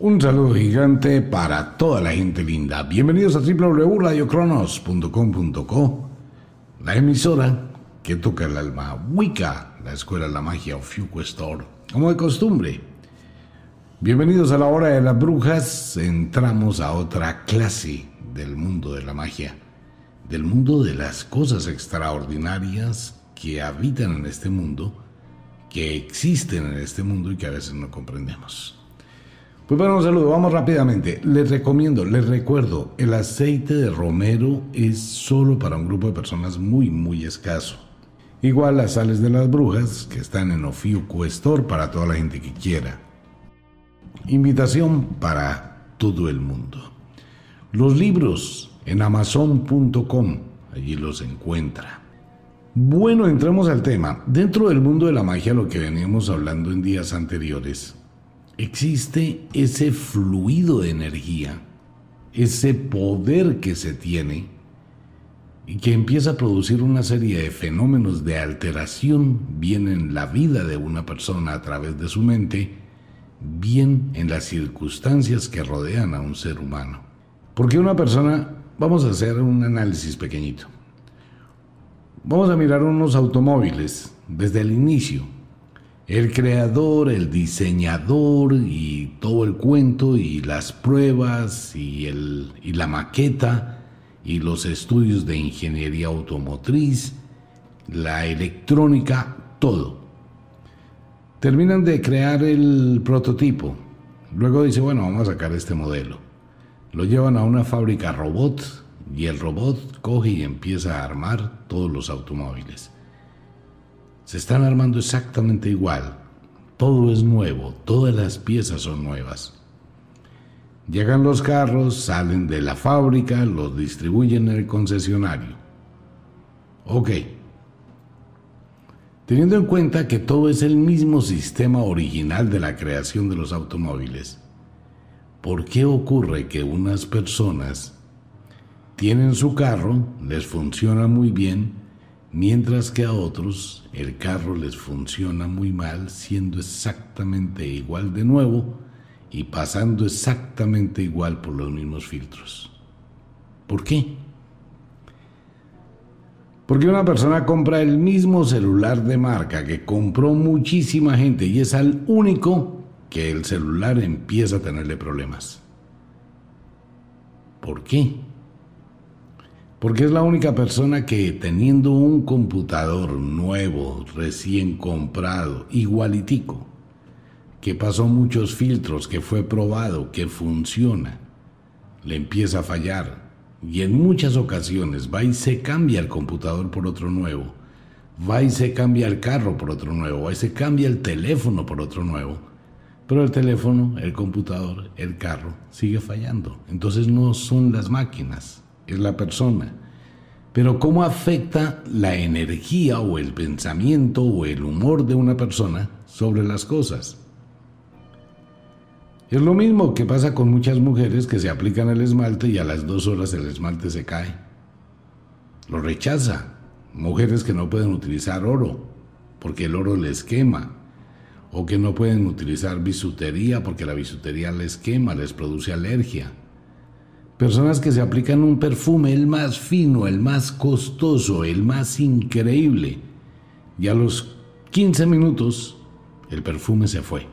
Un saludo gigante para toda la gente linda. Bienvenidos a www.radiocronos.com.co, la emisora que toca el alma Wicca, la escuela de la magia of Store, como de costumbre. Bienvenidos a la hora de las brujas. Entramos a otra clase del mundo de la magia, del mundo de las cosas extraordinarias que habitan en este mundo, que existen en este mundo y que a veces no comprendemos. Pues bueno, un saludo, vamos rápidamente. Les recomiendo, les recuerdo, el aceite de romero es solo para un grupo de personas muy, muy escaso. Igual las sales de las brujas, que están en Ofiuco Store para toda la gente que quiera. Invitación para todo el mundo. Los libros en amazon.com, allí los encuentra. Bueno, entremos al tema. Dentro del mundo de la magia, lo que veníamos hablando en días anteriores, existe ese fluido de energía, ese poder que se tiene y que empieza a producir una serie de fenómenos de alteración, bien en la vida de una persona a través de su mente, bien en las circunstancias que rodean a un ser humano. Porque una persona, vamos a hacer un análisis pequeñito. Vamos a mirar unos automóviles desde el inicio el creador, el diseñador y todo el cuento y las pruebas y, el, y la maqueta y los estudios de ingeniería automotriz, la electrónica, todo. Terminan de crear el prototipo. Luego dice, bueno, vamos a sacar este modelo. Lo llevan a una fábrica robot y el robot coge y empieza a armar todos los automóviles se están armando exactamente igual. Todo es nuevo, todas las piezas son nuevas. Llegan los carros, salen de la fábrica, los distribuyen en el concesionario. Ok. Teniendo en cuenta que todo es el mismo sistema original de la creación de los automóviles, ¿por qué ocurre que unas personas tienen su carro, les funciona muy bien, mientras que a otros el carro les funciona muy mal siendo exactamente igual de nuevo y pasando exactamente igual por los mismos filtros. ¿Por qué? Porque una persona compra el mismo celular de marca que compró muchísima gente y es al único que el celular empieza a tenerle problemas. ¿Por qué? Porque es la única persona que teniendo un computador nuevo, recién comprado, igualitico, que pasó muchos filtros, que fue probado, que funciona, le empieza a fallar. Y en muchas ocasiones va y se cambia el computador por otro nuevo, va y se cambia el carro por otro nuevo, va y se cambia el teléfono por otro nuevo. Pero el teléfono, el computador, el carro sigue fallando. Entonces no son las máquinas, es la persona. Pero ¿cómo afecta la energía o el pensamiento o el humor de una persona sobre las cosas? Es lo mismo que pasa con muchas mujeres que se aplican el esmalte y a las dos horas el esmalte se cae. Lo rechaza. Mujeres que no pueden utilizar oro porque el oro les quema. O que no pueden utilizar bisutería porque la bisutería les quema, les produce alergia. Personas que se aplican un perfume, el más fino, el más costoso, el más increíble. Y a los 15 minutos el perfume se fue.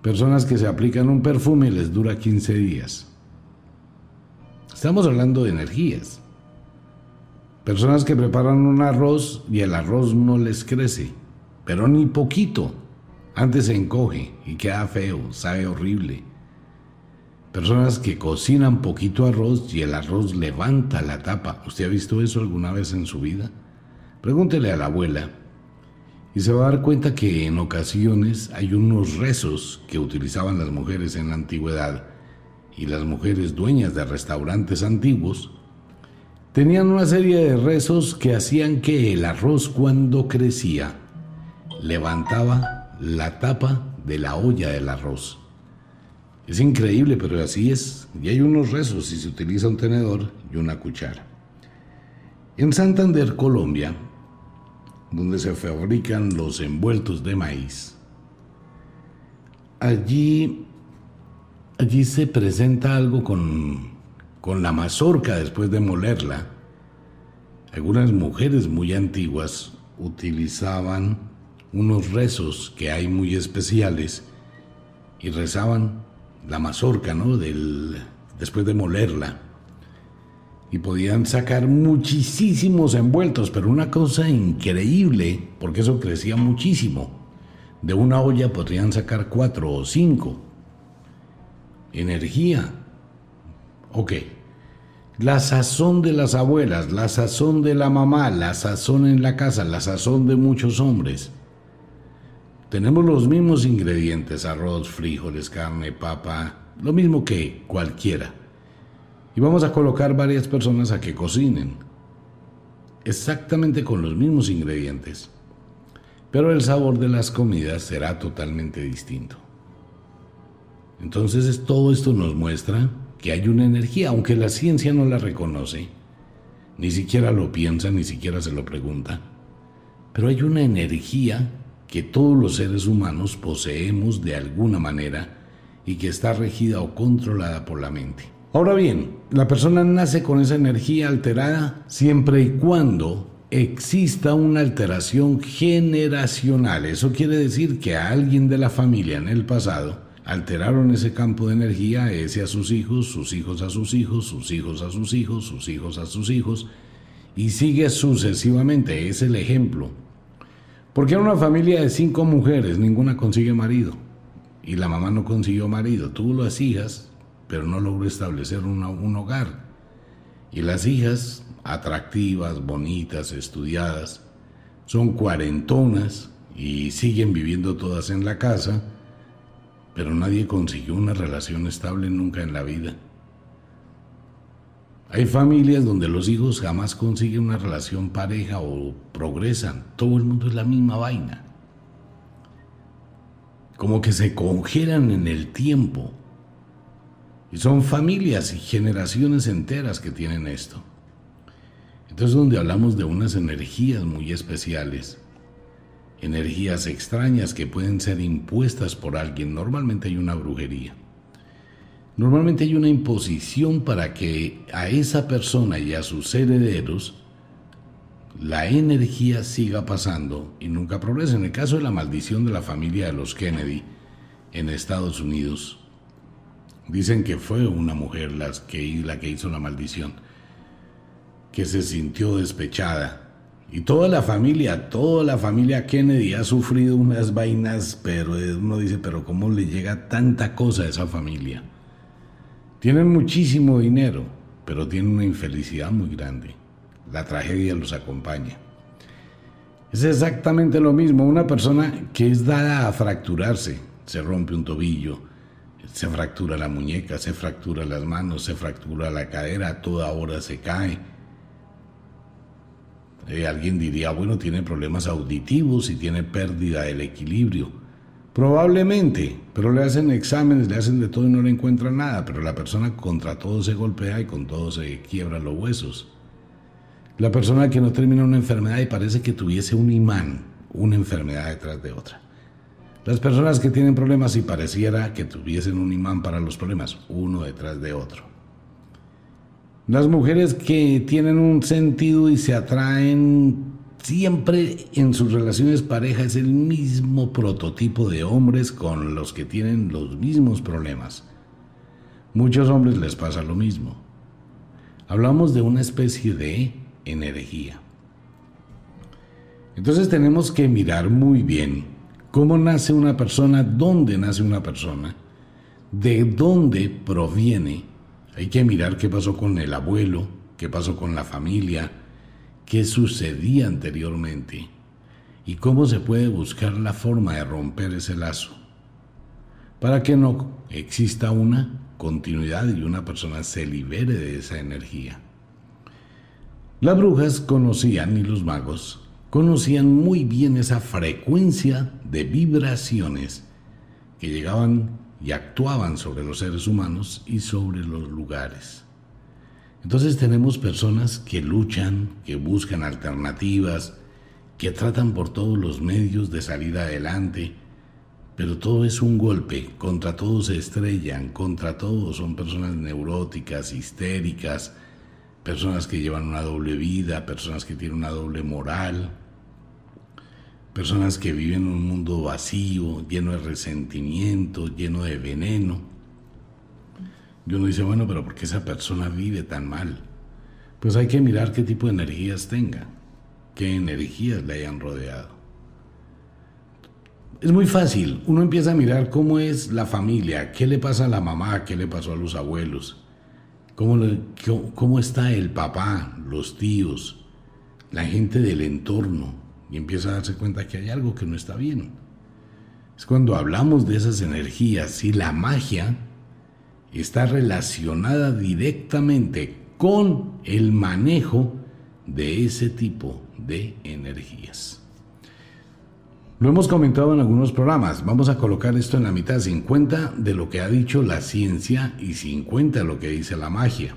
Personas que se aplican un perfume les dura 15 días. Estamos hablando de energías. Personas que preparan un arroz y el arroz no les crece, pero ni poquito. Antes se encoge y queda feo, sabe horrible. Personas que cocinan poquito arroz y el arroz levanta la tapa. ¿Usted ha visto eso alguna vez en su vida? Pregúntele a la abuela y se va a dar cuenta que en ocasiones hay unos rezos que utilizaban las mujeres en la antigüedad y las mujeres dueñas de restaurantes antiguos tenían una serie de rezos que hacían que el arroz cuando crecía levantaba la tapa de la olla del arroz. Es increíble, pero así es. Y hay unos rezos si se utiliza un tenedor y una cuchara. En Santander, Colombia, donde se fabrican los envueltos de maíz, allí allí se presenta algo con, con la mazorca después de molerla. Algunas mujeres muy antiguas utilizaban unos rezos que hay muy especiales y rezaban la mazorca, ¿no? Del, después de molerla. Y podían sacar muchísimos envueltos, pero una cosa increíble, porque eso crecía muchísimo. De una olla podrían sacar cuatro o cinco. Energía. Ok. La sazón de las abuelas, la sazón de la mamá, la sazón en la casa, la sazón de muchos hombres. Tenemos los mismos ingredientes, arroz, frijoles, carne, papa, lo mismo que cualquiera. Y vamos a colocar varias personas a que cocinen, exactamente con los mismos ingredientes. Pero el sabor de las comidas será totalmente distinto. Entonces todo esto nos muestra que hay una energía, aunque la ciencia no la reconoce, ni siquiera lo piensa, ni siquiera se lo pregunta, pero hay una energía que todos los seres humanos poseemos de alguna manera y que está regida o controlada por la mente. Ahora bien, la persona nace con esa energía alterada siempre y cuando exista una alteración generacional. Eso quiere decir que a alguien de la familia en el pasado alteraron ese campo de energía, ese a sus hijos, sus hijos a sus hijos, sus hijos a sus hijos, sus hijos a sus hijos, y sigue sucesivamente. Es el ejemplo. Porque en una familia de cinco mujeres ninguna consigue marido. Y la mamá no consiguió marido. Tuvo las hijas, pero no logró establecer un hogar. Y las hijas, atractivas, bonitas, estudiadas, son cuarentonas y siguen viviendo todas en la casa, pero nadie consiguió una relación estable nunca en la vida. Hay familias donde los hijos jamás consiguen una relación pareja o progresan. Todo el mundo es la misma vaina. Como que se congelan en el tiempo. Y son familias y generaciones enteras que tienen esto. Entonces donde hablamos de unas energías muy especiales, energías extrañas que pueden ser impuestas por alguien, normalmente hay una brujería. Normalmente hay una imposición para que a esa persona y a sus herederos la energía siga pasando y nunca progrese. En el caso de la maldición de la familia de los Kennedy en Estados Unidos, dicen que fue una mujer la que, la que hizo la maldición, que se sintió despechada. Y toda la familia, toda la familia Kennedy ha sufrido unas vainas, pero uno dice, pero ¿cómo le llega tanta cosa a esa familia? Tienen muchísimo dinero, pero tienen una infelicidad muy grande. La tragedia los acompaña. Es exactamente lo mismo. Una persona que es dada a fracturarse, se rompe un tobillo, se fractura la muñeca, se fractura las manos, se fractura la cadera, a toda hora se cae. Eh, alguien diría, bueno, tiene problemas auditivos y tiene pérdida del equilibrio. Probablemente, pero le hacen exámenes, le hacen de todo y no le encuentran nada, pero la persona contra todo se golpea y con todo se quiebra los huesos. La persona que no termina una enfermedad y parece que tuviese un imán, una enfermedad detrás de otra. Las personas que tienen problemas y pareciera que tuviesen un imán para los problemas, uno detrás de otro. Las mujeres que tienen un sentido y se atraen siempre en sus relaciones pareja es el mismo prototipo de hombres con los que tienen los mismos problemas. Muchos hombres les pasa lo mismo. Hablamos de una especie de energía. Entonces tenemos que mirar muy bien cómo nace una persona, dónde nace una persona, de dónde proviene. Hay que mirar qué pasó con el abuelo, qué pasó con la familia, qué sucedía anteriormente y cómo se puede buscar la forma de romper ese lazo para que no exista una continuidad y una persona se libere de esa energía. Las brujas conocían y los magos conocían muy bien esa frecuencia de vibraciones que llegaban y actuaban sobre los seres humanos y sobre los lugares. Entonces tenemos personas que luchan, que buscan alternativas, que tratan por todos los medios de salir adelante, pero todo es un golpe, contra todos se estrellan, contra todos son personas neuróticas, histéricas, personas que llevan una doble vida, personas que tienen una doble moral, personas que viven en un mundo vacío, lleno de resentimiento, lleno de veneno. Y uno dice, bueno, pero ¿por qué esa persona vive tan mal? Pues hay que mirar qué tipo de energías tenga, qué energías le hayan rodeado. Es muy fácil, uno empieza a mirar cómo es la familia, qué le pasa a la mamá, qué le pasó a los abuelos, cómo, cómo está el papá, los tíos, la gente del entorno, y empieza a darse cuenta que hay algo que no está bien. Es cuando hablamos de esas energías y la magia está relacionada directamente con el manejo de ese tipo de energías. Lo hemos comentado en algunos programas. Vamos a colocar esto en la mitad, 50 de lo que ha dicho la ciencia y 50 de lo que dice la magia.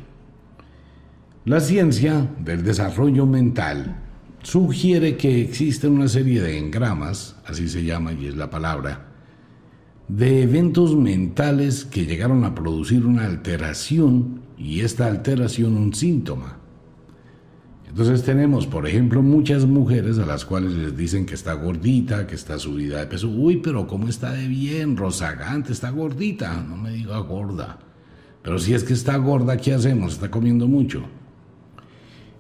La ciencia del desarrollo mental sugiere que existe una serie de engramas, así se llama y es la palabra, de eventos mentales que llegaron a producir una alteración y esta alteración un síntoma. Entonces tenemos, por ejemplo, muchas mujeres a las cuales les dicen que está gordita, que está subida de peso. Uy, pero ¿cómo está de bien? Rosagante, está gordita. No me diga gorda. Pero si es que está gorda, ¿qué hacemos? Está comiendo mucho.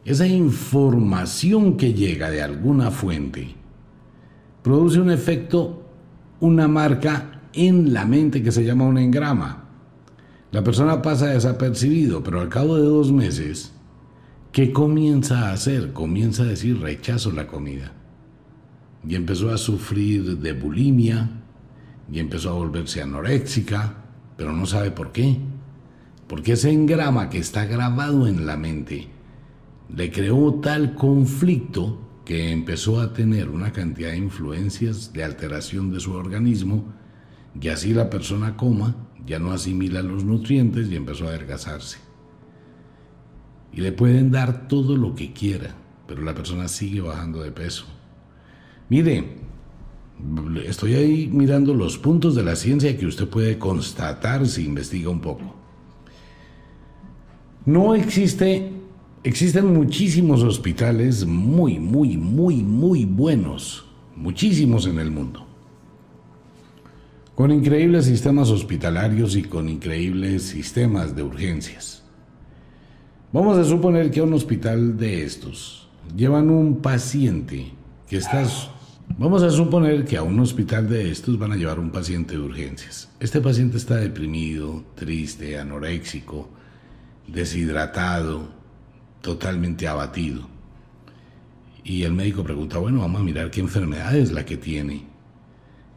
Esa información que llega de alguna fuente produce un efecto, una marca en la mente que se llama un engrama. La persona pasa desapercibido, pero al cabo de dos meses ¿Qué comienza a hacer? Comienza a decir rechazo la comida. Y empezó a sufrir de bulimia, y empezó a volverse anoréxica, pero no sabe por qué. Porque ese engrama que está grabado en la mente le creó tal conflicto que empezó a tener una cantidad de influencias de alteración de su organismo y así la persona coma, ya no asimila los nutrientes y empezó a adelgazarse y le pueden dar todo lo que quiera, pero la persona sigue bajando de peso. Mire, estoy ahí mirando los puntos de la ciencia que usted puede constatar si investiga un poco. No existe, existen muchísimos hospitales muy, muy, muy, muy buenos, muchísimos en el mundo, con increíbles sistemas hospitalarios y con increíbles sistemas de urgencias. Vamos a suponer que a un hospital de estos llevan un paciente que está... Vamos a suponer que a un hospital de estos van a llevar un paciente de urgencias. Este paciente está deprimido, triste, anoréxico, deshidratado, totalmente abatido. Y el médico pregunta, bueno, vamos a mirar qué enfermedad es la que tiene.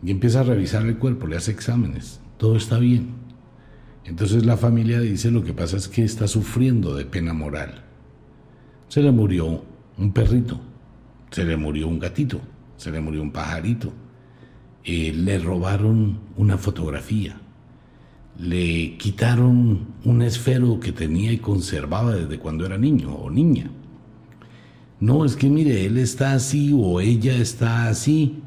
Y empieza a revisar el cuerpo, le hace exámenes. Todo está bien. Entonces la familia dice lo que pasa es que está sufriendo de pena moral. Se le murió un perrito, se le murió un gatito, se le murió un pajarito, eh, le robaron una fotografía, le quitaron un esfero que tenía y conservaba desde cuando era niño o niña. No, es que mire, él está así o ella está así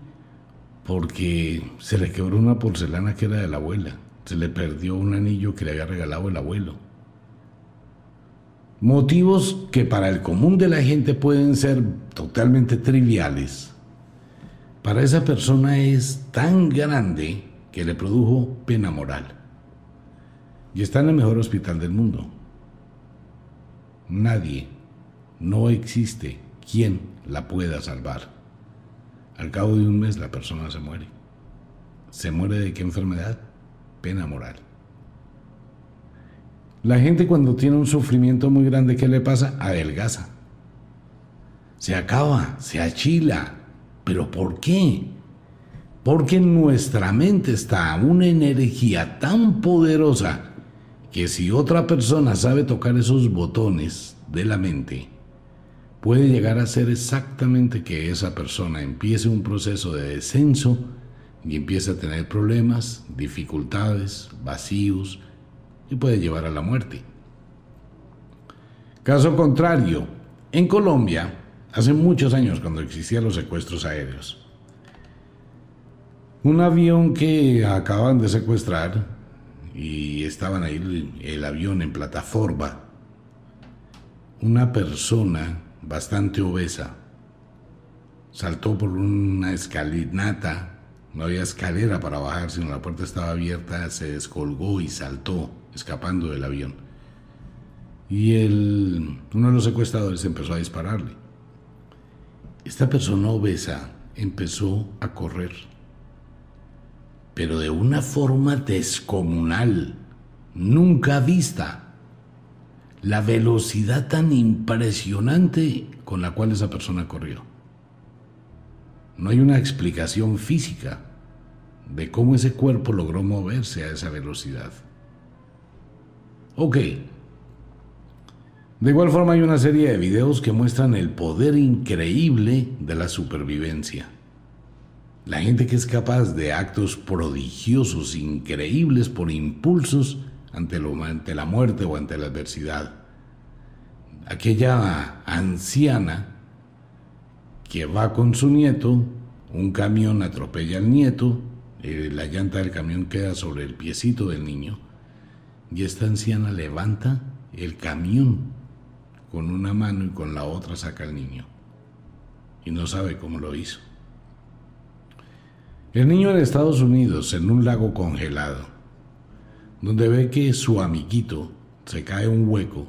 porque se le quebró una porcelana que era de la abuela se le perdió un anillo que le había regalado el abuelo. Motivos que para el común de la gente pueden ser totalmente triviales. Para esa persona es tan grande que le produjo pena moral. Y está en el mejor hospital del mundo. Nadie, no existe quien la pueda salvar. Al cabo de un mes la persona se muere. ¿Se muere de qué enfermedad? pena moral. La gente cuando tiene un sufrimiento muy grande, ¿qué le pasa? Adelgaza. Se acaba, se achila. ¿Pero por qué? Porque en nuestra mente está una energía tan poderosa que si otra persona sabe tocar esos botones de la mente, puede llegar a ser exactamente que esa persona empiece un proceso de descenso y empieza a tener problemas, dificultades, vacíos y puede llevar a la muerte. Caso contrario, en Colombia, hace muchos años cuando existían los secuestros aéreos, Un avión que acaban de secuestrar y estaban ahí el avión en plataforma. Una persona bastante obesa saltó por una escalinata, no había escalera para bajar, sino la puerta estaba abierta, se descolgó y saltó, escapando del avión. Y el, uno de los secuestradores empezó a dispararle. Esta persona obesa empezó a correr, pero de una forma descomunal, nunca vista. La velocidad tan impresionante con la cual esa persona corrió. No hay una explicación física de cómo ese cuerpo logró moverse a esa velocidad. Ok. De igual forma hay una serie de videos que muestran el poder increíble de la supervivencia. La gente que es capaz de actos prodigiosos, increíbles por impulsos ante, la muerte o ante la adversidad. Aquella anciana que va con su nieto, un camión atropella al nieto, eh, la llanta del camión queda sobre el piecito del niño y esta anciana levanta el camión con una mano y con la otra saca al niño y no sabe cómo lo hizo. El niño en Estados Unidos, en un lago congelado, donde ve que su amiguito se cae un hueco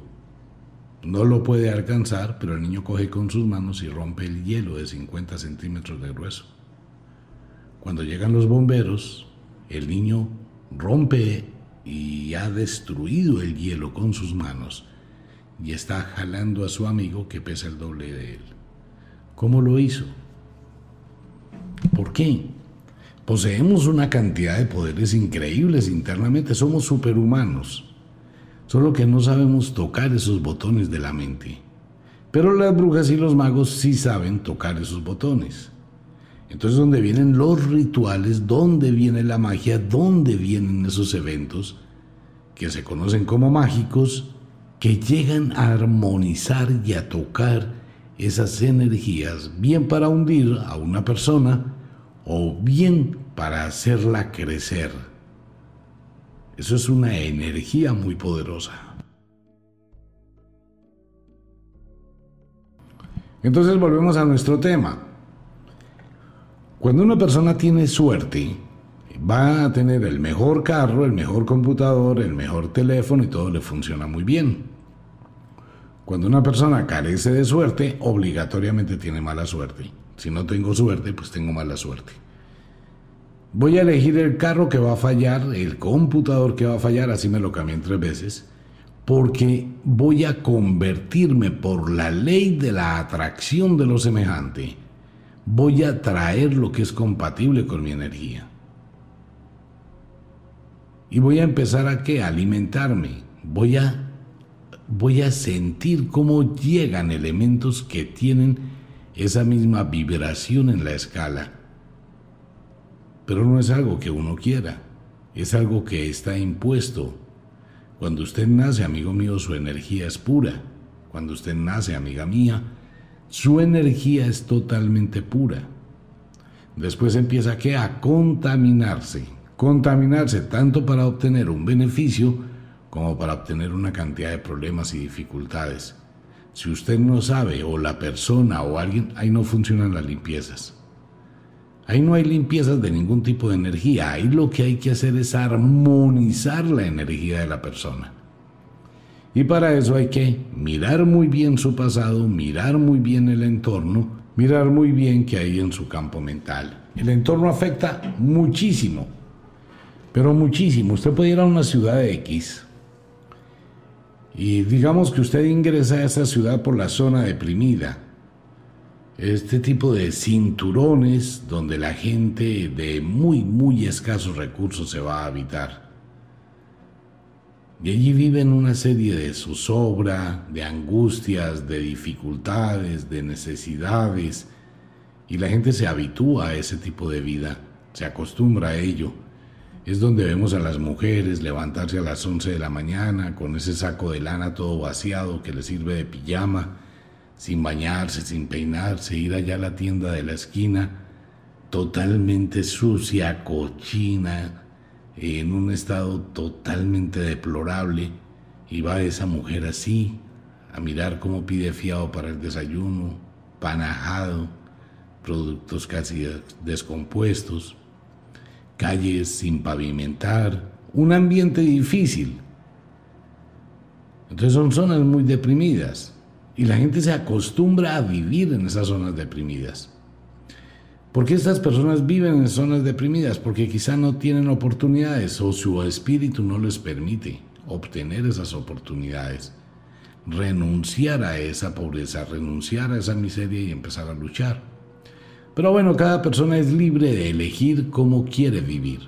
no lo puede alcanzar, pero el niño coge con sus manos y rompe el hielo de 50 centímetros de grueso. Cuando llegan los bomberos, el niño rompe y ha destruido el hielo con sus manos y está jalando a su amigo que pesa el doble de él. ¿Cómo lo hizo? ¿Por qué? Poseemos una cantidad de poderes increíbles internamente, somos superhumanos. Solo que no sabemos tocar esos botones de la mente. Pero las brujas y los magos sí saben tocar esos botones. Entonces, ¿dónde vienen los rituales? ¿Dónde viene la magia? ¿Dónde vienen esos eventos que se conocen como mágicos, que llegan a armonizar y a tocar esas energías, bien para hundir a una persona o bien para hacerla crecer? Eso es una energía muy poderosa. Entonces volvemos a nuestro tema. Cuando una persona tiene suerte, va a tener el mejor carro, el mejor computador, el mejor teléfono y todo le funciona muy bien. Cuando una persona carece de suerte, obligatoriamente tiene mala suerte. Si no tengo suerte, pues tengo mala suerte. Voy a elegir el carro que va a fallar, el computador que va a fallar, así me lo cambié tres veces, porque voy a convertirme por la ley de la atracción de lo semejante. Voy a traer lo que es compatible con mi energía. Y voy a empezar a qué? alimentarme. Voy a voy a sentir cómo llegan elementos que tienen esa misma vibración en la escala pero no es algo que uno quiera, es algo que está impuesto. Cuando usted nace, amigo mío, su energía es pura. Cuando usted nace, amiga mía, su energía es totalmente pura. Después empieza a contaminarse, contaminarse tanto para obtener un beneficio como para obtener una cantidad de problemas y dificultades. Si usted no sabe, o la persona o alguien, ahí no funcionan las limpiezas. Ahí no hay limpiezas de ningún tipo de energía. Ahí lo que hay que hacer es armonizar la energía de la persona. Y para eso hay que mirar muy bien su pasado, mirar muy bien el entorno, mirar muy bien qué hay en su campo mental. El entorno afecta muchísimo, pero muchísimo. Usted puede ir a una ciudad X y digamos que usted ingresa a esa ciudad por la zona deprimida este tipo de cinturones donde la gente de muy, muy escasos recursos se va a habitar. Y allí viven una serie de zozobra, de angustias, de dificultades, de necesidades, y la gente se habitúa a ese tipo de vida, se acostumbra a ello. Es donde vemos a las mujeres levantarse a las 11 de la mañana con ese saco de lana todo vaciado que les sirve de pijama, sin bañarse, sin peinarse, ir allá a la tienda de la esquina totalmente sucia, cochina, en un estado totalmente deplorable, y va esa mujer así, a mirar cómo pide fiado para el desayuno, panajado, productos casi descompuestos, calles sin pavimentar, un ambiente difícil. Entonces son zonas muy deprimidas y la gente se acostumbra a vivir en esas zonas deprimidas. ¿Por qué estas personas viven en zonas deprimidas? Porque quizá no tienen oportunidades o su espíritu no les permite obtener esas oportunidades. Renunciar a esa pobreza, renunciar a esa miseria y empezar a luchar. Pero bueno, cada persona es libre de elegir cómo quiere vivir.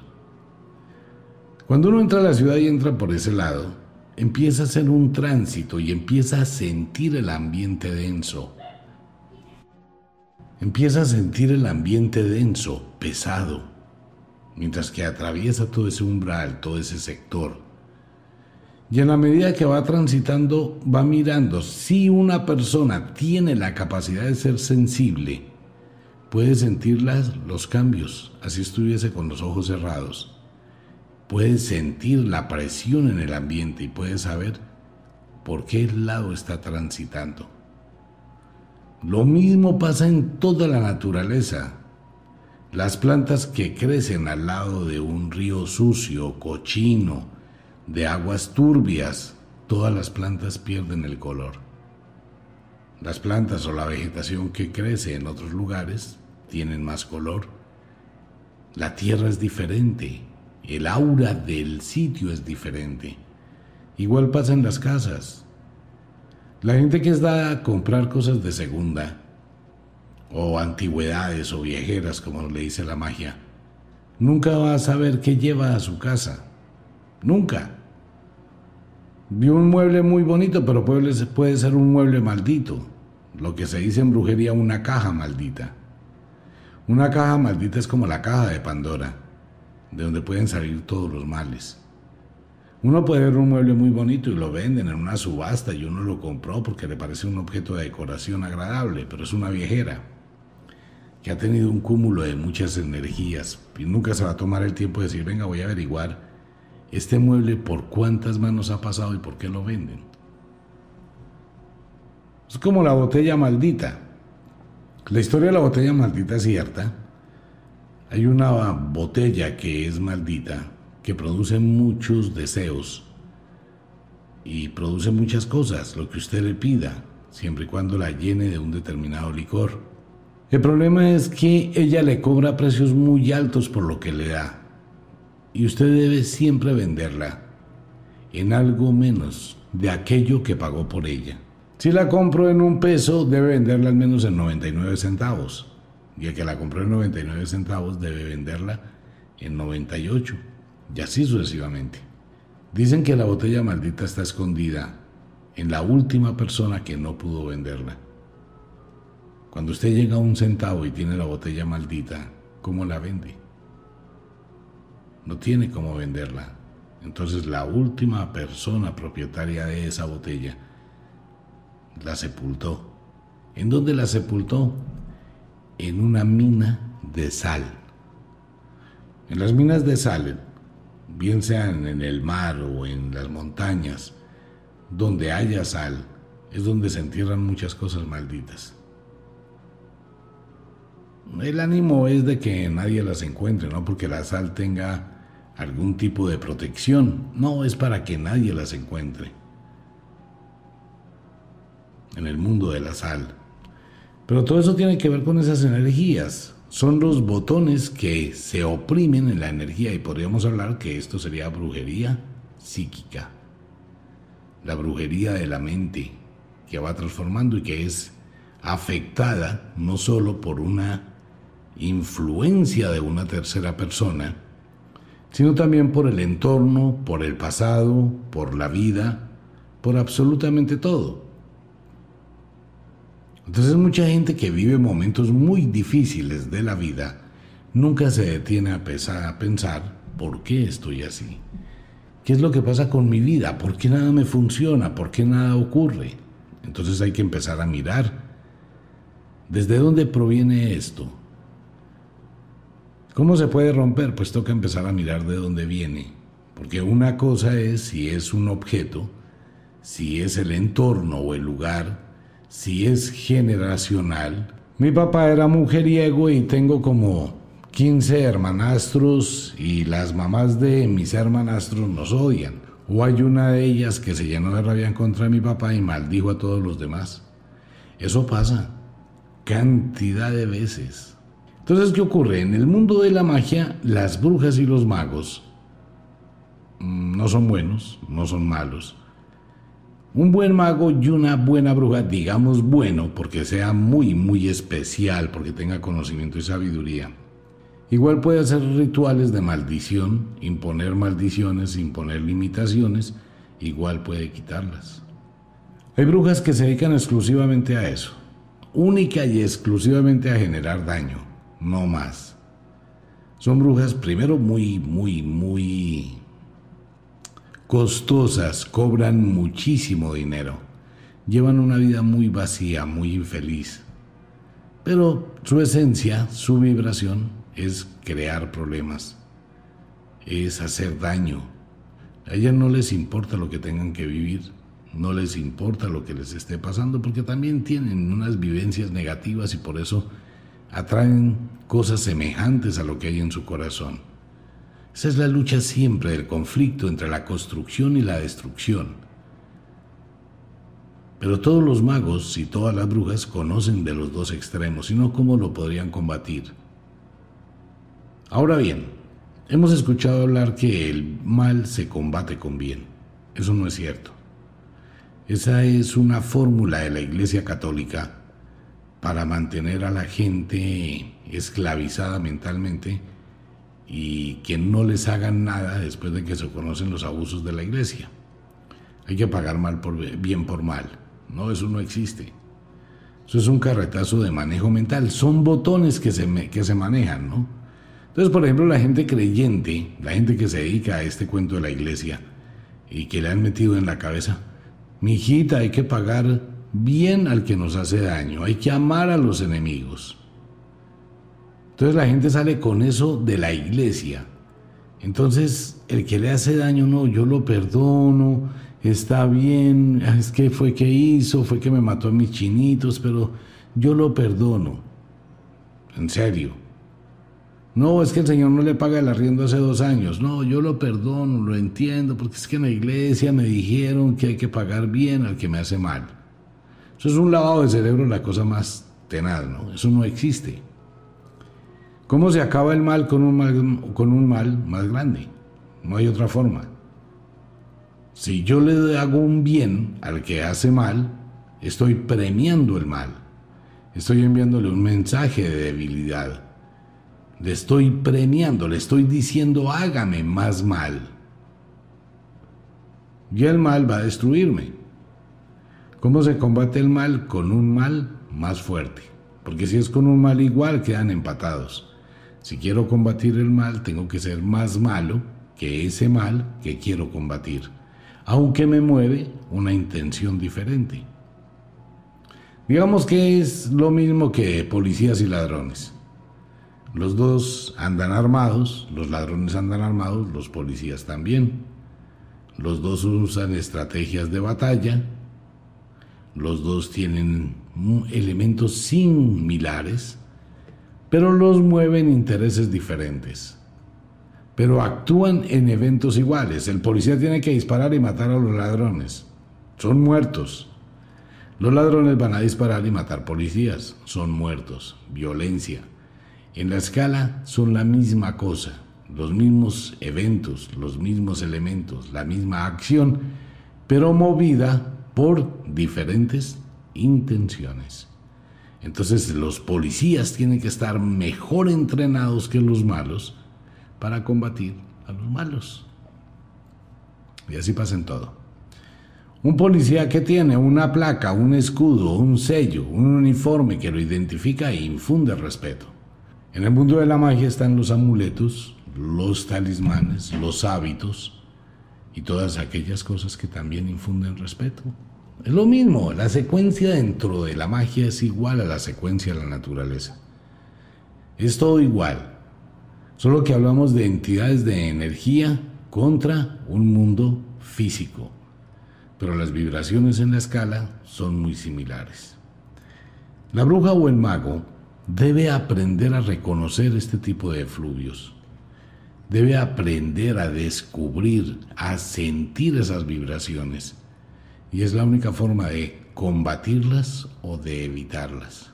Cuando uno entra a la ciudad y entra por ese lado, empieza a hacer un tránsito y empieza a sentir el ambiente denso empieza a sentir el ambiente denso, pesado, mientras que atraviesa todo ese umbral, todo ese sector. Y en la medida que va transitando, va mirando si una persona tiene la capacidad de ser sensible, puede sentir los cambios, así estuviese con los ojos cerrados. Puede sentir la presión en el ambiente y puede saber por qué lado está transitando. Lo mismo pasa en toda la naturaleza. Las plantas que crecen al lado de un río sucio, cochino, de aguas turbias, todas las plantas pierden el color. Las plantas o la vegetación que crece en otros lugares tienen más color. La tierra es diferente, el aura del sitio es diferente. Igual pasa en las casas. La gente que está a comprar cosas de segunda, o antigüedades o viejeras, como le dice la magia, nunca va a saber qué lleva a su casa. Nunca. Vio un mueble muy bonito, pero puede ser un mueble maldito. Lo que se dice en brujería una caja maldita. Una caja maldita es como la caja de Pandora, de donde pueden salir todos los males. Uno puede ver un mueble muy bonito y lo venden en una subasta y uno lo compró porque le parece un objeto de decoración agradable, pero es una viejera que ha tenido un cúmulo de muchas energías y nunca se va a tomar el tiempo de decir, venga, voy a averiguar este mueble por cuántas manos ha pasado y por qué lo venden. Es como la botella maldita. La historia de la botella maldita es cierta. Hay una botella que es maldita que produce muchos deseos y produce muchas cosas, lo que usted le pida, siempre y cuando la llene de un determinado licor. El problema es que ella le cobra precios muy altos por lo que le da y usted debe siempre venderla en algo menos de aquello que pagó por ella. Si la compro en un peso, debe venderla al menos en 99 centavos. Y el que la compró en 99 centavos debe venderla en 98 y así sucesivamente. Dicen que la botella maldita está escondida en la última persona que no pudo venderla. Cuando usted llega a un centavo y tiene la botella maldita, ¿cómo la vende? No tiene cómo venderla. Entonces la última persona propietaria de esa botella la sepultó. ¿En dónde la sepultó? En una mina de sal. En las minas de sal bien sean en el mar o en las montañas, donde haya sal, es donde se entierran muchas cosas malditas. El ánimo es de que nadie las encuentre, no porque la sal tenga algún tipo de protección, no, es para que nadie las encuentre. En el mundo de la sal. Pero todo eso tiene que ver con esas energías son los botones que se oprimen en la energía y podríamos hablar que esto sería brujería psíquica, la brujería de la mente que va transformando y que es afectada no solo por una influencia de una tercera persona, sino también por el entorno, por el pasado, por la vida, por absolutamente todo. Entonces mucha gente que vive momentos muy difíciles de la vida nunca se detiene a, pensar por qué estoy así. ¿Qué es lo que pasa con mi vida? ¿Por qué nada me funciona? ¿Por qué nada ocurre? Entonces hay que empezar a mirar desde dónde proviene esto. ¿Cómo se puede romper? Pues toca empezar a mirar de dónde viene. Porque una cosa es si es un objeto, si es el entorno o el lugar, si es generacional. Mi papá era mujeriego y tengo como 15 hermanastros y las mamás de mis hermanastros nos odian. O hay una de ellas que se llenó de rabia contra mi papá y maldijo a todos los demás. Eso pasa cantidad de veces. Entonces, ¿qué ocurre? En el mundo de la magia, las brujas y los magos mm, no son buenos, no son malos. Un buen mago y una buena bruja, digamos bueno, porque sea muy, muy especial, porque tenga conocimiento y sabiduría, Igual puede hacer rituales de maldición, imponer maldiciones, imponer limitaciones, igual puede quitarlas. Hay brujas que se dedican exclusivamente a eso, única y exclusivamente a generar daño, no más. Son brujas primero muy, muy, muy costosas, cobran muchísimo dinero, llevan una vida muy vacía, muy infeliz, pero su esencia, su vibración es crear problemas, es hacer daño. A ellas no les importa lo que tengan que vivir, no les importa lo que les esté pasando, porque también tienen unas vivencias negativas y por eso atraen cosas semejantes a lo que hay en su corazón. Esa es la lucha siempre del conflicto entre la construcción y la destrucción. Pero todos los magos y todas las brujas conocen de los dos extremos, y no cómo lo podrían combatir. Ahora bien, hemos escuchado hablar que el mal se combate con bien. Eso no es cierto. Esa es una fórmula de la Iglesia Católica para mantener a la gente esclavizada mentalmente y que no les hagan nada después de que se conocen los abusos de la Iglesia. Hay que pagar mal por bien por mal. No, eso no existe. Eso es un carretazo de manejo mental. Son botones que se, que se manejan, ¿no? Entonces, por ejemplo, la gente creyente, la gente que se dedica a este cuento de la iglesia y que le han metido en la cabeza, mi hijita, hay que pagar bien al que nos hace daño, hay que amar a los enemigos. Entonces la gente sale con eso de la iglesia. Entonces, el que le hace daño, no, yo lo perdono, está bien, es que fue que hizo, fue que me mató a mis chinitos, pero yo lo perdono. En serio. No, es que el Señor no le paga el arriendo hace dos años. No, yo lo perdono, lo entiendo, porque es que en la iglesia me dijeron que hay que pagar bien al que me hace mal. Eso es un lavado de cerebro, la cosa más tenaz, ¿no? Eso no existe. ¿Cómo se acaba el mal con un mal, con un mal más grande? No hay otra forma. Si yo le hago un bien al que hace mal, estoy premiando el mal. Estoy enviándole un mensaje de debilidad le estoy premiando, le estoy diciendo hágame más mal. Y el mal va a destruirme. ¿Cómo se combate el mal? Con un mal más fuerte. Porque si es con un mal igual, quedan empatados. Si quiero combatir el mal, tengo que ser más malo que ese mal que quiero combatir, aunque me mueve una intención diferente. Digamos que es lo mismo que policías y ladrones. Los dos andan armados, los ladrones andan armados, los policías también. Los dos usan estrategias de batalla, los dos tienen elementos similares, pero los mueven intereses diferentes. Pero actúan en eventos iguales. El policía tiene que disparar y matar a los ladrones. Son muertos. Los ladrones van a disparar y matar policías. Son muertos. Violencia. En la escala son la misma cosa, los mismos eventos, los mismos elementos, la misma acción, pero movida por diferentes intenciones. Entonces los policías tienen que estar mejor entrenados que los malos para combatir a los malos. Y así pasa en todo. Un policía que tiene una placa, un escudo, un sello, un uniforme que lo identifica e infunde respeto. En el mundo de la magia están los amuletos, los talismanes, los hábitos y todas aquellas cosas que también infunden respeto. Es lo mismo, la secuencia dentro de la magia es igual a la secuencia de la naturaleza. Es todo igual. Solo que hablamos de entidades de energía contra un mundo físico. Pero las vibraciones en la escala son muy similares. La bruja o el mago debe aprender a reconocer este tipo de efluvios. Debe aprender a descubrir, a sentir esas vibraciones. Y es la única forma de combatirlas o de evitarlas.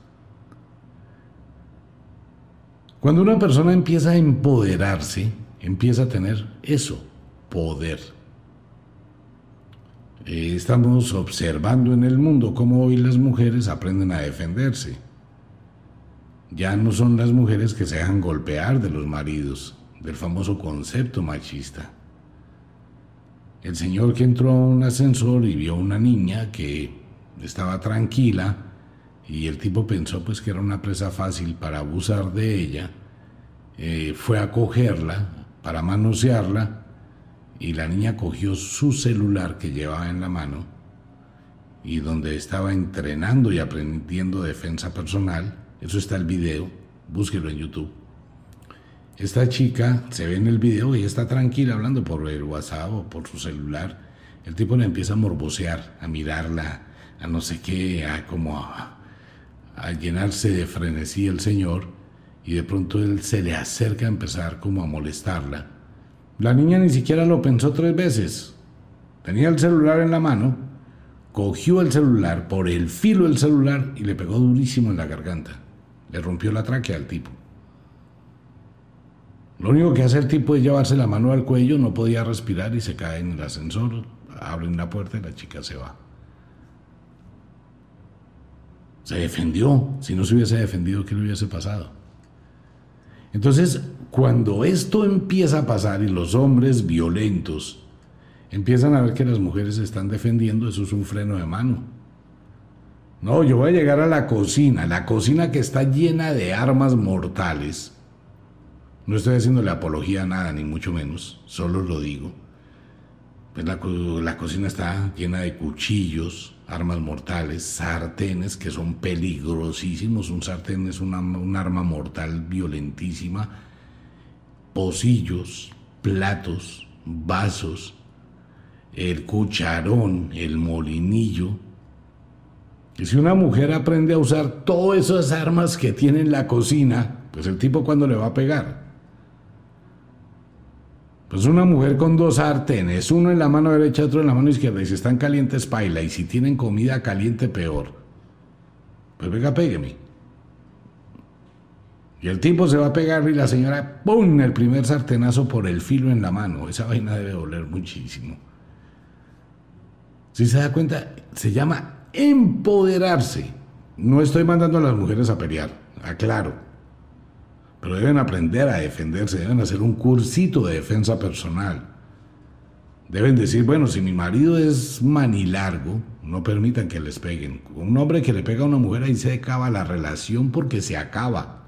Cuando una persona empieza a empoderarse, empieza a tener eso, poder. Eh, estamos observando en el mundo cómo hoy las mujeres aprenden a defenderse. Ya no son las mujeres que se dejan golpear de los maridos, del famoso concepto machista. El señor que entró a un ascensor y vio una niña que estaba tranquila y el tipo pensó pues que era una presa fácil para abusar de ella, eh, fue a cogerla para manosearla y la niña cogió su celular que llevaba en la mano y donde estaba entrenando y aprendiendo defensa personal, eso está el video, búsquelo en YouTube. Esta chica se ve en el video y está tranquila hablando por el WhatsApp o por su celular. El tipo le empieza a morbosear, a mirarla, a no sé qué, a como a, llenarse de frenesí el señor y de pronto él se le acerca a empezar como a molestarla la niña ni siquiera lo pensó tres veces. Tenía el celular en la mano, cogió el celular por el filo del celular y le pegó durísimo en la garganta. Le rompió la tráquea al tipo. Lo único que hace el tipo es llevarse la mano al cuello, no podía respirar y se cae en el ascensor. Abren la puerta y la chica se va. Se defendió. Si no se hubiese defendido, ¿qué le hubiese pasado? Entonces, cuando esto empieza a pasar y los hombres violentos empiezan a ver que las mujeres se están defendiendo, eso es un freno de mano. No, yo voy a llegar a la cocina, la cocina que está llena de armas mortales. No estoy haciéndole apología a nada, ni mucho menos, solo lo digo. Pues la, la cocina está llena de cuchillos, armas mortales, sartenes que son peligrosísimos. Un sartén es una, un arma mortal violentísima pocillos, platos, vasos, el cucharón, el molinillo. Y si una mujer aprende a usar todas esas armas que tiene en la cocina, pues el tipo cuando le va a pegar. Pues una mujer con dos sartenes, uno en la mano derecha, otro en la mano izquierda, y si están calientes, paila, y si tienen comida caliente, peor. Pues venga, pégueme. Y el tipo se va a pegar y la señora, ¡pum! el primer sartenazo por el filo en la mano. Esa vaina debe doler muchísimo. Si se da cuenta, se llama empoderarse. No estoy mandando a las mujeres a pelear, aclaro. Pero deben aprender a defenderse, deben hacer un cursito de defensa personal. Deben decir, bueno, si mi marido es manilargo, no permitan que les peguen. Un hombre que le pega a una mujer ahí se acaba la relación porque se acaba.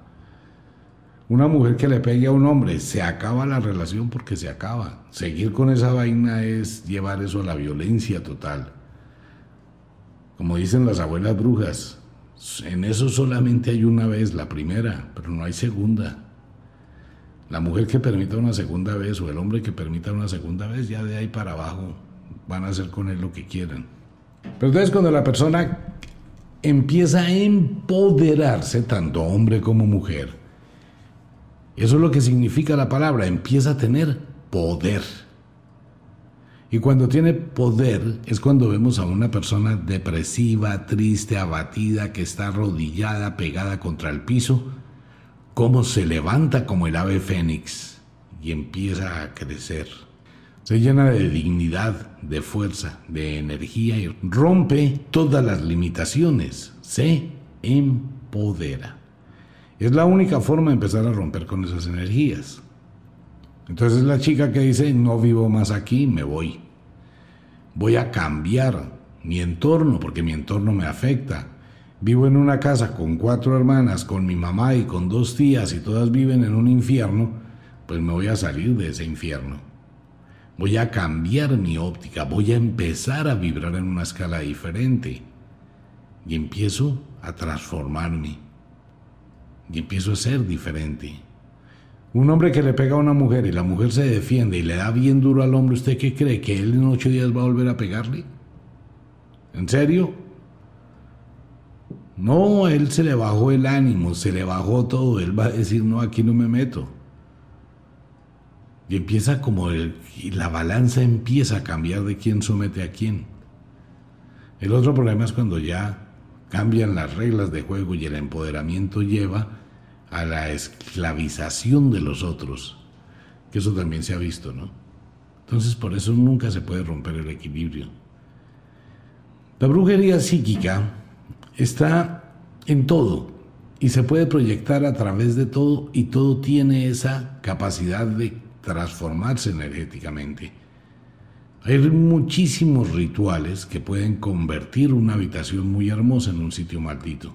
Una mujer que le pegue a un hombre, se acaba la relación porque se acaba. Seguir con esa vaina es llevar eso a la violencia total. Como dicen las abuelas brujas, en eso solamente hay una vez, la primera, pero no hay segunda. La mujer que permita una segunda vez o el hombre que permita una segunda vez, ya de ahí para abajo van a hacer con él lo que quieran. Pero entonces cuando la persona empieza a empoderarse, tanto hombre como mujer, eso es lo que significa la palabra, empieza a tener poder. Y cuando tiene poder es cuando vemos a una persona depresiva, triste, abatida, que está arrodillada, pegada contra el piso, cómo se levanta como el ave fénix y empieza a crecer. Se llena de dignidad, de fuerza, de energía y rompe todas las limitaciones. Se empodera. Es la única forma de empezar a romper con esas energías. Entonces la chica que dice, no vivo más aquí, me voy. Voy a cambiar mi entorno porque mi entorno me afecta. Vivo en una casa con cuatro hermanas, con mi mamá y con dos tías y todas viven en un infierno, pues me voy a salir de ese infierno. Voy a cambiar mi óptica, voy a empezar a vibrar en una escala diferente. Y empiezo a transformarme y empiezo a ser diferente. Un hombre que le pega a una mujer y la mujer se defiende y le da bien duro al hombre, ¿usted qué cree? ¿Que él en ocho días va a volver a pegarle? ¿En serio? No, él se le bajó el ánimo, se le bajó todo. Él va a decir, no, aquí no me meto. Y empieza como el, la balanza empieza a cambiar de quién somete a quién. El otro problema es cuando ya cambian las reglas de juego y el empoderamiento lleva a la esclavización de los otros, que eso también se ha visto, ¿no? Entonces por eso nunca se puede romper el equilibrio. La brujería psíquica está en todo y se puede proyectar a través de todo y todo tiene esa capacidad de transformarse energéticamente. Hay muchísimos rituales que pueden convertir una habitación muy hermosa en un sitio maldito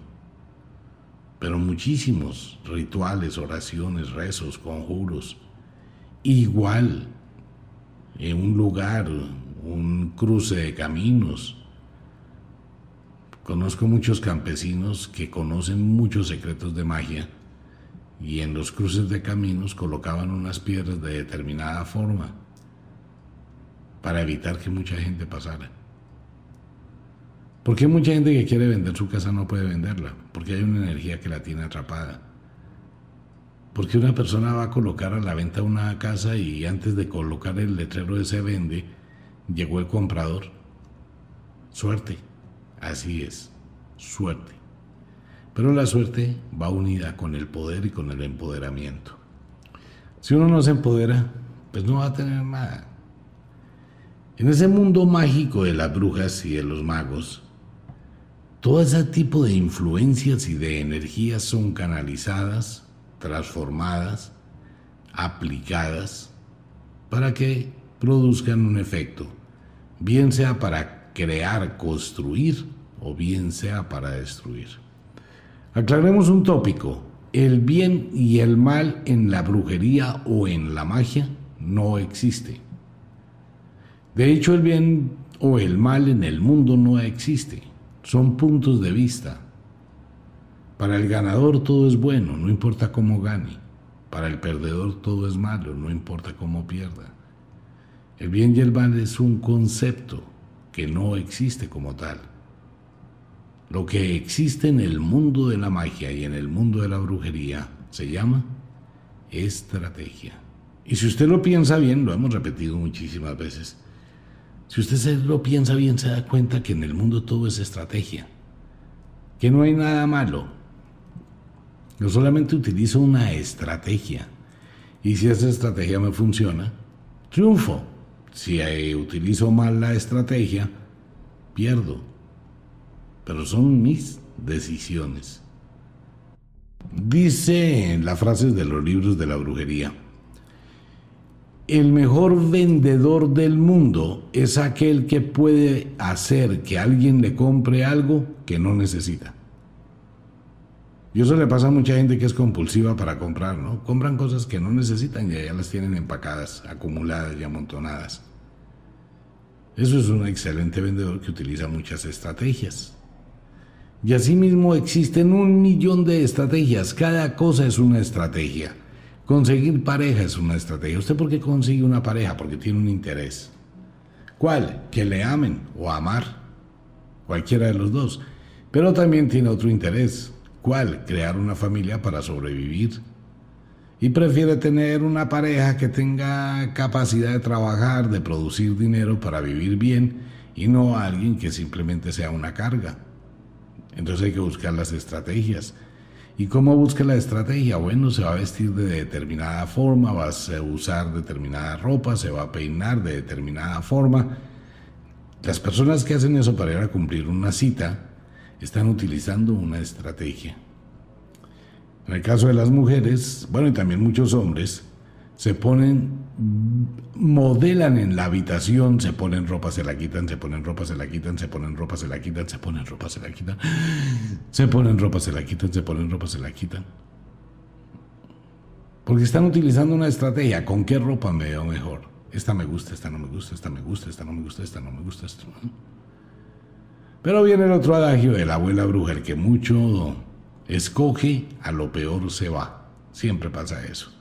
pero muchísimos rituales, oraciones, rezos, conjuros. Igual, en un lugar, un cruce de caminos. Conozco muchos campesinos que conocen muchos secretos de magia y en los cruces de caminos colocaban unas piedras de determinada forma para evitar que mucha gente pasara. Porque hay mucha gente que quiere vender su casa no puede venderla, porque hay una energía que la tiene atrapada. Porque una persona va a colocar a la venta una casa y antes de colocar el letrero de se vende, llegó el comprador. Suerte, así es, suerte. Pero la suerte va unida con el poder y con el empoderamiento. Si uno no se empodera, pues no va a tener nada. En ese mundo mágico de las brujas y de los magos, todo ese tipo de influencias y de energías son canalizadas, transformadas, aplicadas para que produzcan un efecto, bien sea para crear, construir o bien sea para destruir. Aclaremos un tópico. El bien y el mal en la brujería o en la magia no existe. De hecho, el bien o el mal en el mundo no existe son puntos de vista. Para el ganador todo es bueno, no importa cómo gane. Para el perdedor todo es malo, no importa cómo pierda. El bien y el mal es un concepto que no existe como tal. Lo que existe en el mundo de la magia y en el mundo de la brujería se llama estrategia. Y si usted lo piensa bien, lo hemos repetido muchísimas veces, si usted lo piensa bien, se da cuenta que en el mundo todo es estrategia, que no hay nada malo. Yo solamente utilizo una estrategia. Y si esa estrategia me funciona, triunfo. Si utilizo mal la estrategia, pierdo. Pero son mis decisiones. Dice en las frases de los libros de la brujería, el mejor vendedor del mundo es aquel que puede hacer que alguien le compre algo que no necesita. Y eso le pasa a mucha gente que es compulsiva para comprar, ¿no? Compran cosas que no necesitan y ya las tienen empacadas, acumuladas y amontonadas. Eso es un excelente vendedor que utiliza muchas estrategias. Y asimismo existen un millón de estrategias. Cada cosa es una estrategia. Conseguir pareja es una estrategia. ¿Usted por qué consigue una pareja? Porque tiene un interés. ¿Cuál? Que le amen o amar. Cualquiera de los dos. Pero también tiene otro interés. ¿Cuál? Crear una familia para sobrevivir. Y prefiere tener una pareja que tenga capacidad de trabajar, de producir dinero para vivir bien y no alguien que simplemente sea una carga. Entonces hay que buscar las estrategias. ¿Y cómo busca la estrategia? Bueno, se va a vestir de determinada forma, va a usar determinada ropa, se va a peinar de determinada forma. Las personas que hacen eso para ir a cumplir una cita están utilizando una estrategia. En el caso de las mujeres, bueno, y también muchos hombres, se ponen, modelan en la habitación, se ponen ropa, se la quitan, se ponen ropa, se la quitan, se ponen ropa, se la quitan, se ponen ropa, se la quitan, se ponen ropa, se la quitan, se ponen ropa, se la quitan. Porque están utilizando una estrategia, ¿con qué ropa me veo mejor? Esta me gusta, esta no me gusta, esta me gusta, esta no me gusta, esta no me gusta, esta. Pero viene el otro adagio de la abuela bruja, el que mucho escoge, a lo peor se va. Siempre pasa eso.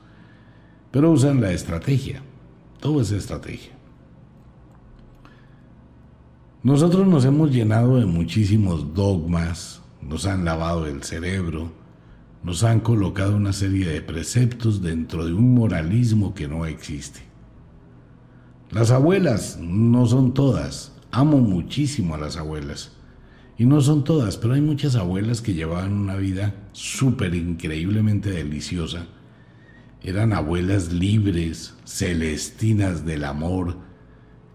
Pero usan la estrategia. Todo es estrategia. Nosotros nos hemos llenado de muchísimos dogmas, nos han lavado el cerebro, nos han colocado una serie de preceptos dentro de un moralismo que no existe. Las abuelas no son todas, amo muchísimo a las abuelas, y no son todas, pero hay muchas abuelas que llevaban una vida súper increíblemente deliciosa. Eran abuelas libres, celestinas del amor,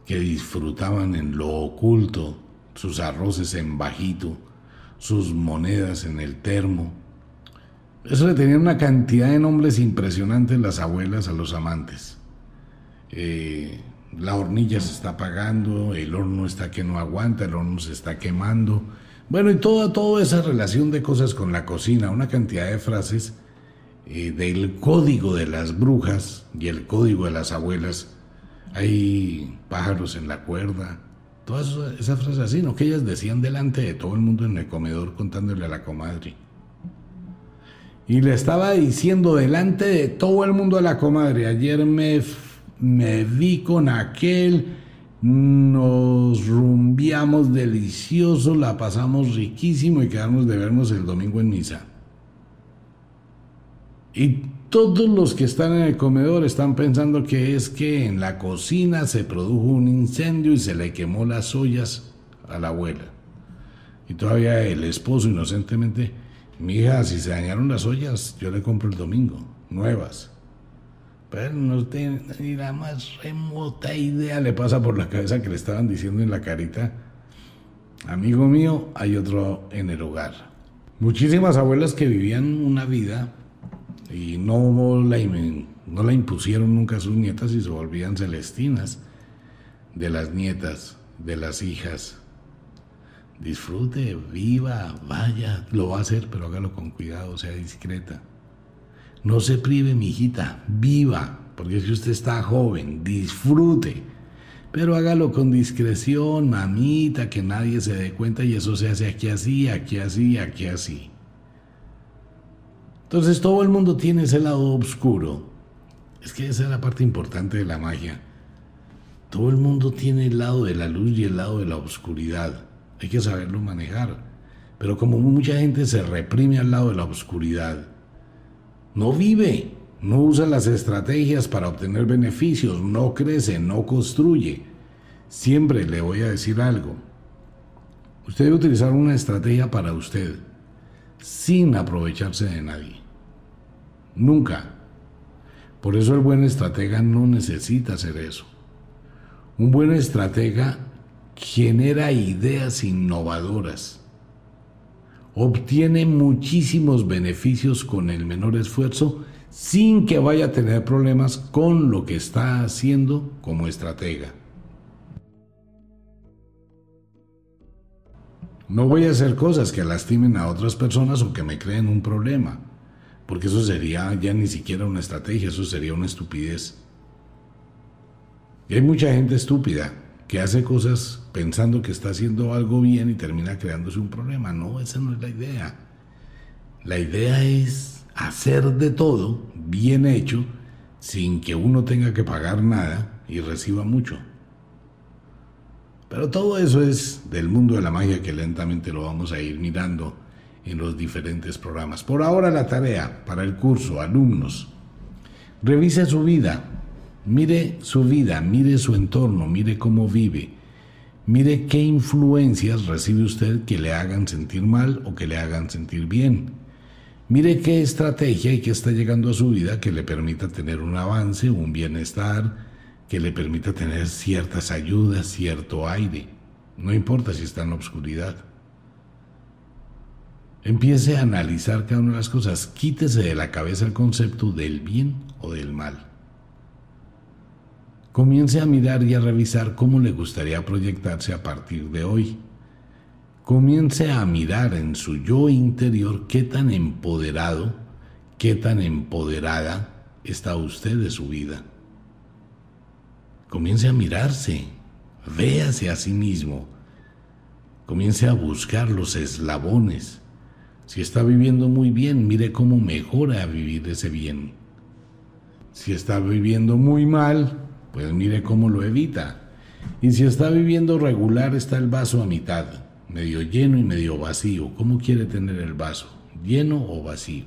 que disfrutaban en lo oculto sus arroces en bajito, sus monedas en el termo. Eso le tenían una cantidad de nombres impresionantes las abuelas a los amantes. Eh, la hornilla se está apagando, el horno está que no aguanta, el horno se está quemando. Bueno, y toda, toda esa relación de cosas con la cocina, una cantidad de frases eh, del código de las brujas y el código de las abuelas. Hay pájaros en la cuerda, todas esas frases así, ¿no? Que ellas decían delante de todo el mundo en el comedor contándole a la comadre. Y le estaba diciendo delante de todo el mundo a la comadre, ayer me me vi con aquel, nos rumbiamos delicioso, la pasamos riquísimo y quedamos de vernos el domingo en misa. Y todos los que están en el comedor están pensando que es que en la cocina se produjo un incendio y se le quemó las ollas a la abuela. Y todavía el esposo inocentemente, mi hija, si se dañaron las ollas, yo le compro el domingo, nuevas. Pero no tiene ni la más remota idea, le pasa por la cabeza que le estaban diciendo en la carita, amigo mío, hay otro en el hogar. Muchísimas abuelas que vivían una vida y no la, no la impusieron nunca a sus nietas y se volvían celestinas de las nietas, de las hijas. Disfrute, viva, vaya, lo va a hacer, pero hágalo con cuidado, sea discreta. No se prive, mi hijita, viva, porque si usted está joven, disfrute. Pero hágalo con discreción, mamita, que nadie se dé cuenta y eso se hace aquí así, aquí así, aquí así. Entonces todo el mundo tiene ese lado oscuro. Es que esa es la parte importante de la magia. Todo el mundo tiene el lado de la luz y el lado de la oscuridad. Hay que saberlo manejar. Pero como mucha gente se reprime al lado de la oscuridad, no vive, no usa las estrategias para obtener beneficios, no crece, no construye. Siempre le voy a decir algo. Usted debe utilizar una estrategia para usted, sin aprovecharse de nadie. Nunca. Por eso el buen estratega no necesita hacer eso. Un buen estratega genera ideas innovadoras obtiene muchísimos beneficios con el menor esfuerzo sin que vaya a tener problemas con lo que está haciendo como estratega. No voy a hacer cosas que lastimen a otras personas o que me creen un problema, porque eso sería ya ni siquiera una estrategia, eso sería una estupidez. Y hay mucha gente estúpida que hace cosas pensando que está haciendo algo bien y termina creándose un problema. No, esa no es la idea. La idea es hacer de todo bien hecho sin que uno tenga que pagar nada y reciba mucho. Pero todo eso es del mundo de la magia que lentamente lo vamos a ir mirando en los diferentes programas. Por ahora la tarea para el curso, alumnos, revise su vida, Mire su vida, mire su entorno, mire cómo vive. Mire qué influencias recibe usted que le hagan sentir mal o que le hagan sentir bien. Mire qué estrategia y qué está llegando a su vida que le permita tener un avance, un bienestar, que le permita tener ciertas ayudas, cierto aire. No importa si está en la oscuridad. Empiece a analizar cada una de las cosas. Quítese de la cabeza el concepto del bien o del mal. Comience a mirar y a revisar cómo le gustaría proyectarse a partir de hoy. Comience a mirar en su yo interior qué tan empoderado, qué tan empoderada está usted de su vida. Comience a mirarse, véase a sí mismo, comience a buscar los eslabones. Si está viviendo muy bien, mire cómo mejora vivir ese bien. Si está viviendo muy mal, pues mire cómo lo evita. Y si está viviendo regular, está el vaso a mitad, medio lleno y medio vacío. ¿Cómo quiere tener el vaso? ¿Lleno o vacío?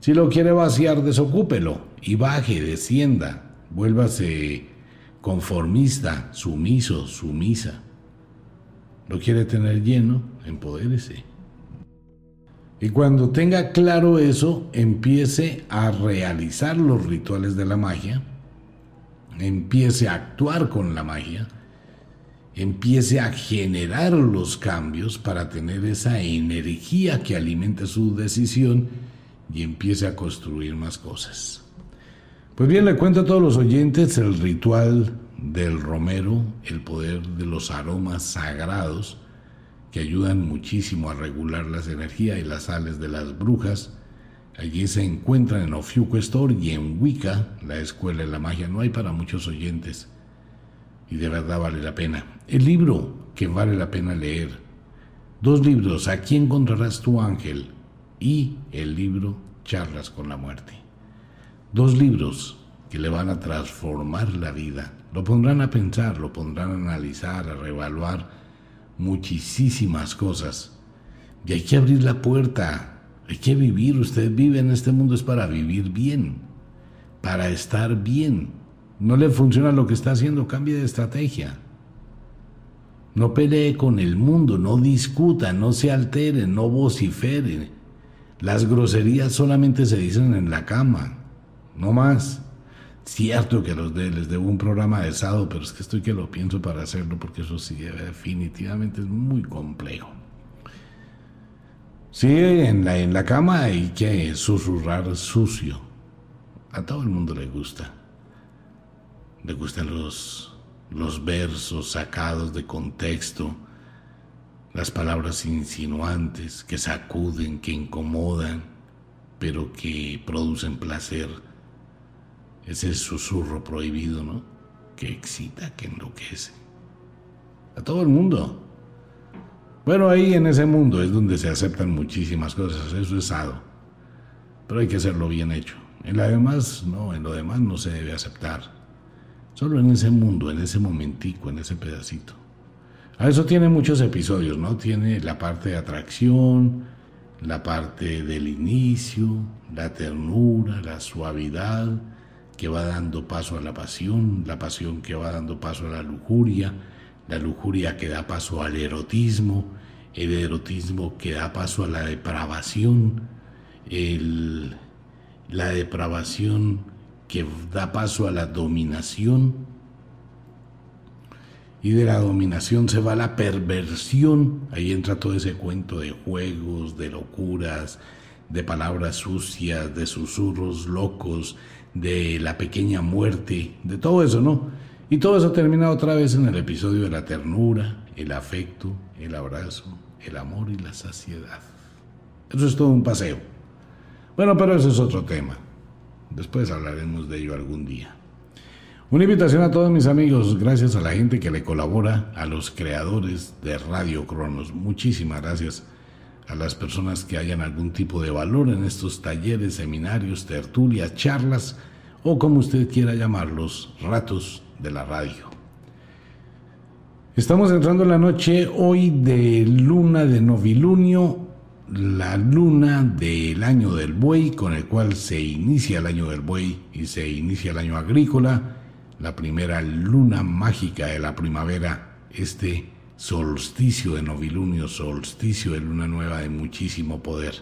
Si lo quiere vaciar, desocúpelo y baje, descienda, vuélvase conformista, sumiso, sumisa. ¿Lo quiere tener lleno? Empodérese. Y cuando tenga claro eso, empiece a realizar los rituales de la magia, empiece a actuar con la magia, empiece a generar los cambios para tener esa energía que alimente su decisión y empiece a construir más cosas. Pues bien, le cuento a todos los oyentes el ritual del romero, el poder de los aromas sagrados que ayudan muchísimo a regular las energías y las sales de las brujas. Allí se encuentran en Ofiuco Store y en Wicca, la escuela de la magia. No hay para muchos oyentes y de verdad vale la pena. El libro que vale la pena leer. Dos libros, Aquí encontrarás tu ángel y el libro Charlas con la muerte. Dos libros que le van a transformar la vida. Lo pondrán a pensar, lo pondrán a analizar, a reevaluar muchísimas cosas. Y hay que abrir la puerta, hay que vivir. Usted vive en este mundo es para vivir bien, para estar bien. No le funciona lo que está haciendo, cambie de estrategia. No pelee con el mundo, no discuta, no se altere, no vocifere. Las groserías solamente se dicen en la cama, no más. Cierto que los de, les debo un programa de sado, pero es que estoy que lo pienso para hacerlo porque eso sí, definitivamente es muy complejo. Sí, en la, en la cama hay que susurrar sucio. A todo el mundo le gusta. Le gustan los, los versos sacados de contexto las palabras insinuantes que sacuden, que incomodan, pero que producen placer. Ese susurro prohibido, ¿no? Que excita, que enloquece. A todo el mundo. Bueno, ahí en ese mundo es donde se aceptan muchísimas cosas, eso es sado. Pero hay que hacerlo bien hecho. En lo demás, no, en lo demás no se debe aceptar. Solo en ese mundo, en ese momentico, en ese pedacito. A eso tiene muchos episodios, ¿no? Tiene la parte de atracción, la parte del inicio, la ternura, la suavidad que va dando paso a la pasión, la pasión que va dando paso a la lujuria, la lujuria que da paso al erotismo, el erotismo que da paso a la depravación, la depravación que da paso a la dominación, y de la dominación se va la perversión. Ahí entra todo ese cuento de juegos, de locuras, de palabras sucias, de susurros locos, de la pequeña muerte, de todo eso, ¿no? Y todo eso termina otra vez en el episodio de la ternura, el afecto, el abrazo, el amor y la saciedad. Eso es todo un paseo. Bueno, pero eso es otro tema. Después hablaremos de ello algún día. Una invitación a todos mis amigos, gracias a la gente que le colabora, a los creadores de Radio Cronos. Muchísimas gracias a las personas que hayan algún tipo de valor en estos talleres, seminarios, tertulias, charlas o como usted quiera llamarlos, ratos de la radio. Estamos entrando en la noche hoy de luna de novilunio, la luna del año del buey, con el cual se inicia el año del buey y se inicia el año agrícola la primera luna mágica de la primavera, este solsticio de novilunio, solsticio de luna nueva de muchísimo poder.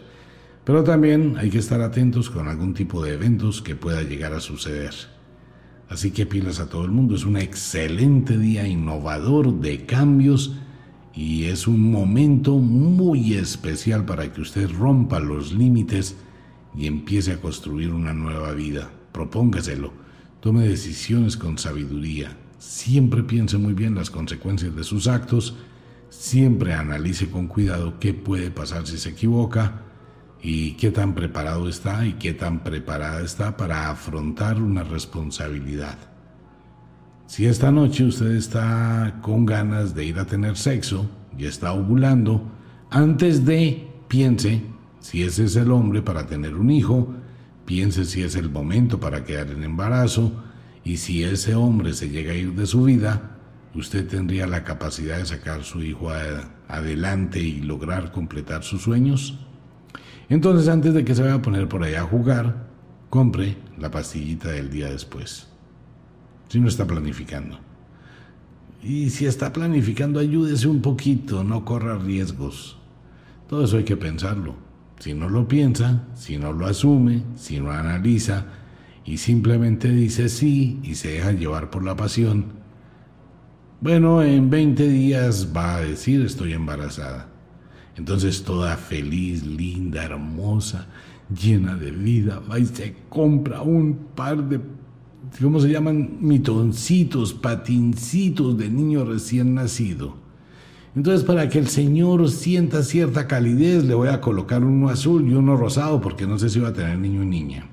Pero también hay que estar atentos con algún tipo de eventos que pueda llegar a suceder. Así que pilas a todo el mundo, es un excelente día innovador de cambios y es un momento muy especial para que usted rompa los límites y empiece a construir una nueva vida. Propóngaselo Tome decisiones con sabiduría. Siempre piense muy bien las consecuencias de sus actos. Siempre analice con cuidado qué puede pasar si se equivoca y qué tan preparado está y qué tan preparada está para afrontar una responsabilidad. Si esta noche usted está con ganas de ir a tener sexo y está ovulando, antes de piense si ese es el hombre para tener un hijo, piense si es el momento para quedar en embarazo y si ese hombre se llega a ir de su vida, usted tendría la capacidad de sacar su hijo adelante y lograr completar sus sueños. Entonces antes de que se vaya a poner por allá a jugar, compre la pastillita del día después. Si no está planificando. Y si está planificando, ayúdese un poquito, no corra riesgos. Todo eso hay que pensarlo. Si no lo piensa, si no lo asume, si no analiza y simplemente dice sí y se deja llevar por la pasión, bueno, en 20 días va a decir estoy embarazada. Entonces toda feliz, linda, hermosa, llena de vida, va y se compra un par de, ¿cómo se llaman? Mitoncitos, patincitos de niño recién nacido. Entonces para que el Señor sienta cierta calidez le voy a colocar uno azul y uno rosado porque no sé si va a tener niño o niña.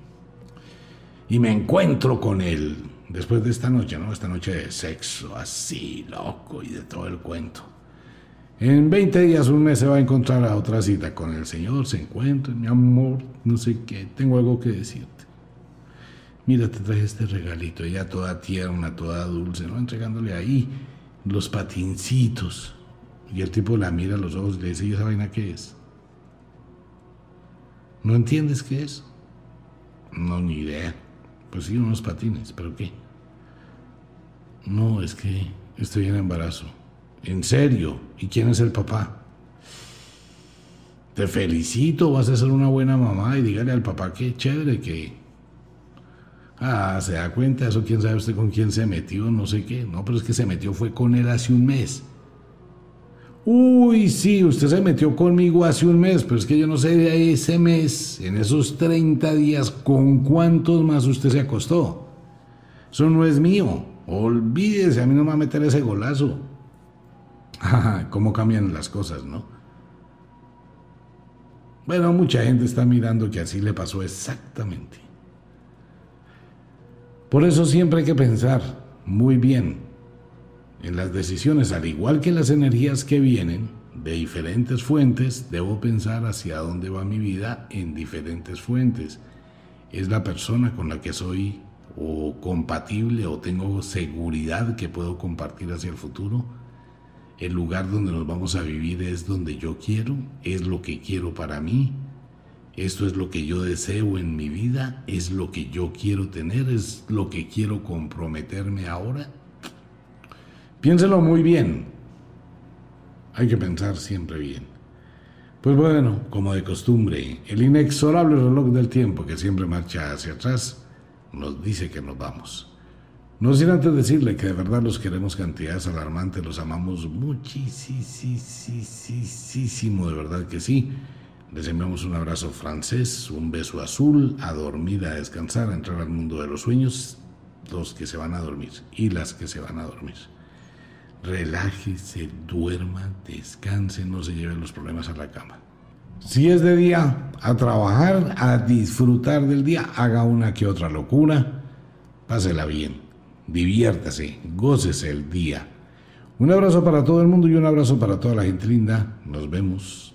Y me encuentro con él después de esta noche, ¿no? Esta noche de sexo así, loco y de todo el cuento. En 20 días, un mes se va a encontrar a otra cita con el Señor, se encuentra, mi amor, no sé qué, tengo algo que decirte. Mira, te traje este regalito, ella toda tierna, toda dulce, ¿no? Entregándole ahí los patincitos. Y el tipo la mira a los ojos y le dice, ¿y esa vaina qué es? ¿No entiendes qué es? No, ni idea. Pues sí, unos patines, pero ¿qué? No, es que estoy en embarazo. ¿En serio? ¿Y quién es el papá? Te felicito, vas a ser una buena mamá y dígale al papá que chévere que... Ah, se da cuenta, eso quién sabe usted con quién se metió, no sé qué. No, pero es que se metió fue con él hace un mes. Uy, sí, usted se metió conmigo hace un mes, pero es que yo no sé de ese mes, en esos 30 días, con cuántos más usted se acostó. Eso no es mío. Olvídese, a mí no me va a meter ese golazo. cómo cambian las cosas, ¿no? Bueno, mucha gente está mirando que así le pasó exactamente. Por eso siempre hay que pensar muy bien en las decisiones, al igual que las energías que vienen de diferentes fuentes, debo pensar hacia dónde va mi vida en diferentes fuentes. ¿Es la persona con la que soy o compatible o tengo seguridad que puedo compartir hacia el futuro? el lugar donde nos vamos a vivir es donde yo quiero, es lo que quiero para mí, esto es lo que yo deseo en mi vida, es lo que yo quiero tener, es lo que quiero comprometerme ahora. Piénselo muy bien, hay que pensar siempre bien. Pues bueno, como de costumbre, el inexorable reloj del tiempo que siempre marcha hacia atrás nos dice que nos vamos. No sin antes decirle que de verdad los queremos cantidades alarmantes, los amamos muchísimo, de verdad que sí. Les enviamos un abrazo francés, un beso azul, a dormir, a descansar, a entrar al mundo de los sueños, los que se van a dormir y las que se van a dormir. Relájese, duerma, descanse, no se lleven los problemas a la cama. Si es de día, a trabajar, a disfrutar del día, haga una que otra locura, pásela bien diviértase, gócese el día. Un abrazo para todo el mundo y un abrazo para toda la gente linda. Nos vemos